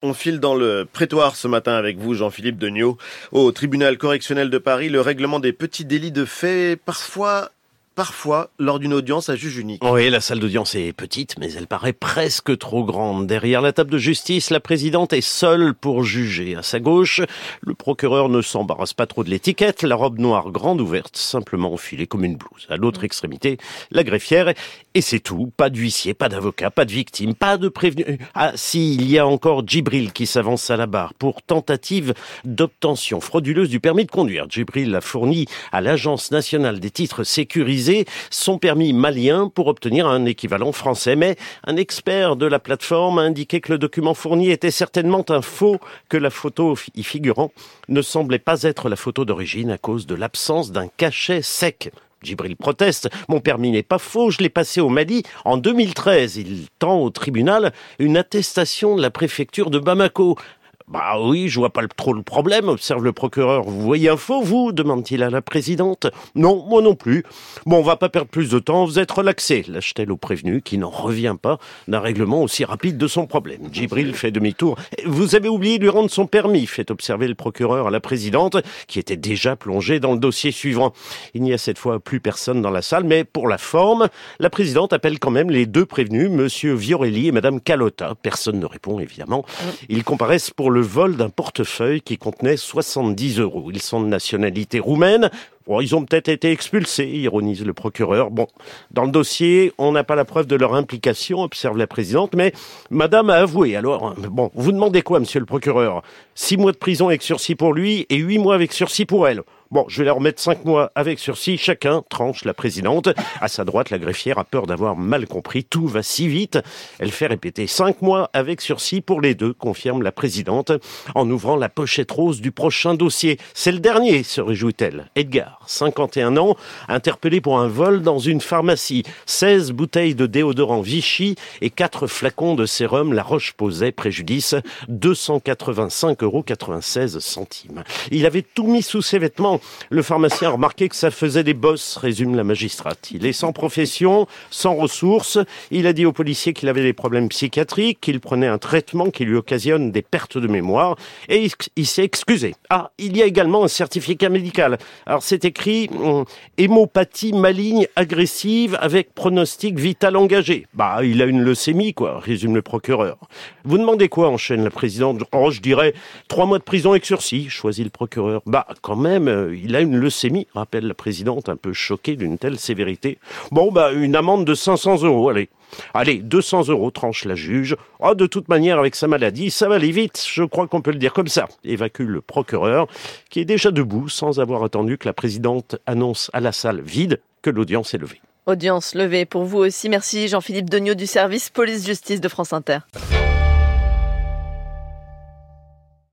On file dans le prétoire ce matin avec vous, Jean-Philippe Degnaud. Au tribunal correctionnel de Paris, le règlement des petits délits de fait, parfois parfois lors d'une audience à juge unique. Oui, la salle d'audience est petite, mais elle paraît presque trop grande. Derrière la table de justice, la présidente est seule pour juger. À sa gauche, le procureur ne s'embarrasse pas trop de l'étiquette, la robe noire grande ouverte, simplement enfilée comme une blouse. À l'autre extrémité, la greffière, et c'est tout. Pas d'huissier, pas d'avocat, pas de victime, pas de prévenu. Ah, si, il y a encore Djibril qui s'avance à la barre pour tentative d'obtention frauduleuse du permis de conduire. Djibril a fourni à l'Agence nationale des titres sécurisés son permis malien pour obtenir un équivalent français. Mais un expert de la plateforme a indiqué que le document fourni était certainement un faux, que la photo y figurant ne semblait pas être la photo d'origine à cause de l'absence d'un cachet sec. Gibril proteste. Mon permis n'est pas faux, je l'ai passé au Mali en 2013. Il tend au tribunal une attestation de la préfecture de Bamako. Bah oui, je vois pas trop le problème, observe le procureur. Vous voyez un faux, vous? demande-t-il à la présidente. Non, moi non plus. Bon, on va pas perdre plus de temps, vous êtes relaxé, lâche-t-elle au prévenu, qui n'en revient pas d'un règlement aussi rapide de son problème. Djibril fait demi-tour. Vous avez oublié de lui rendre son permis, fait observer le procureur à la présidente, qui était déjà plongée dans le dossier suivant. Il n'y a cette fois plus personne dans la salle, mais pour la forme, la présidente appelle quand même les deux prévenus, monsieur Viorelli et madame Calotta. Personne ne répond, évidemment. Ils comparaissent pour le le vol d'un portefeuille qui contenait 70 euros. Ils sont de nationalité roumaine. ils ont peut-être été expulsés, ironise le procureur. Dans le dossier, on n'a pas la preuve de leur implication, observe la présidente, mais madame a avoué. Alors, bon, vous demandez quoi, monsieur le procureur? Six mois de prison avec sursis pour lui et huit mois avec sursis pour elle. Bon, je vais leur mettre cinq mois avec sursis, chacun, tranche la présidente. À sa droite, la greffière a peur d'avoir mal compris, tout va si vite. Elle fait répéter cinq mois avec sursis pour les deux, confirme la présidente, en ouvrant la pochette rose du prochain dossier. C'est le dernier, se réjouit-elle. Edgar, 51 ans, interpellé pour un vol dans une pharmacie. 16 bouteilles de déodorant Vichy et 4 flacons de sérum La Roche-Posay, préjudice 285,96 euros. Il avait tout mis sous ses vêtements le pharmacien a remarqué que ça faisait des bosses, résume la magistrate. Il est sans profession, sans ressources. Il a dit au policier qu'il avait des problèmes psychiatriques, qu'il prenait un traitement qui lui occasionne des pertes de mémoire, et il, s'est excusé. Ah, il y a également un certificat médical. Alors c'est écrit hum, hémopathie maligne agressive avec pronostic vital engagé. Bah, il a une leucémie, quoi, résume le procureur. Vous demandez quoi, enchaîne la présidente? Oh, je dirais trois mois de prison avec sursis, choisit le procureur. Bah, quand même, euh, il a une leucémie, rappelle la présidente, un peu choquée d'une telle sévérité. Bon, bah, une amende de 500 euros, allez. Allez, 200 euros, tranche la juge. Oh, de toute manière, avec sa maladie, ça va aller vite, je crois qu'on peut le dire comme ça, évacue le procureur, qui est déjà debout, sans avoir attendu que la présidente annonce à la salle vide que l'audience est levée. Audience levée pour vous aussi. Merci Jean-Philippe Degnaud du service police-justice de France Inter.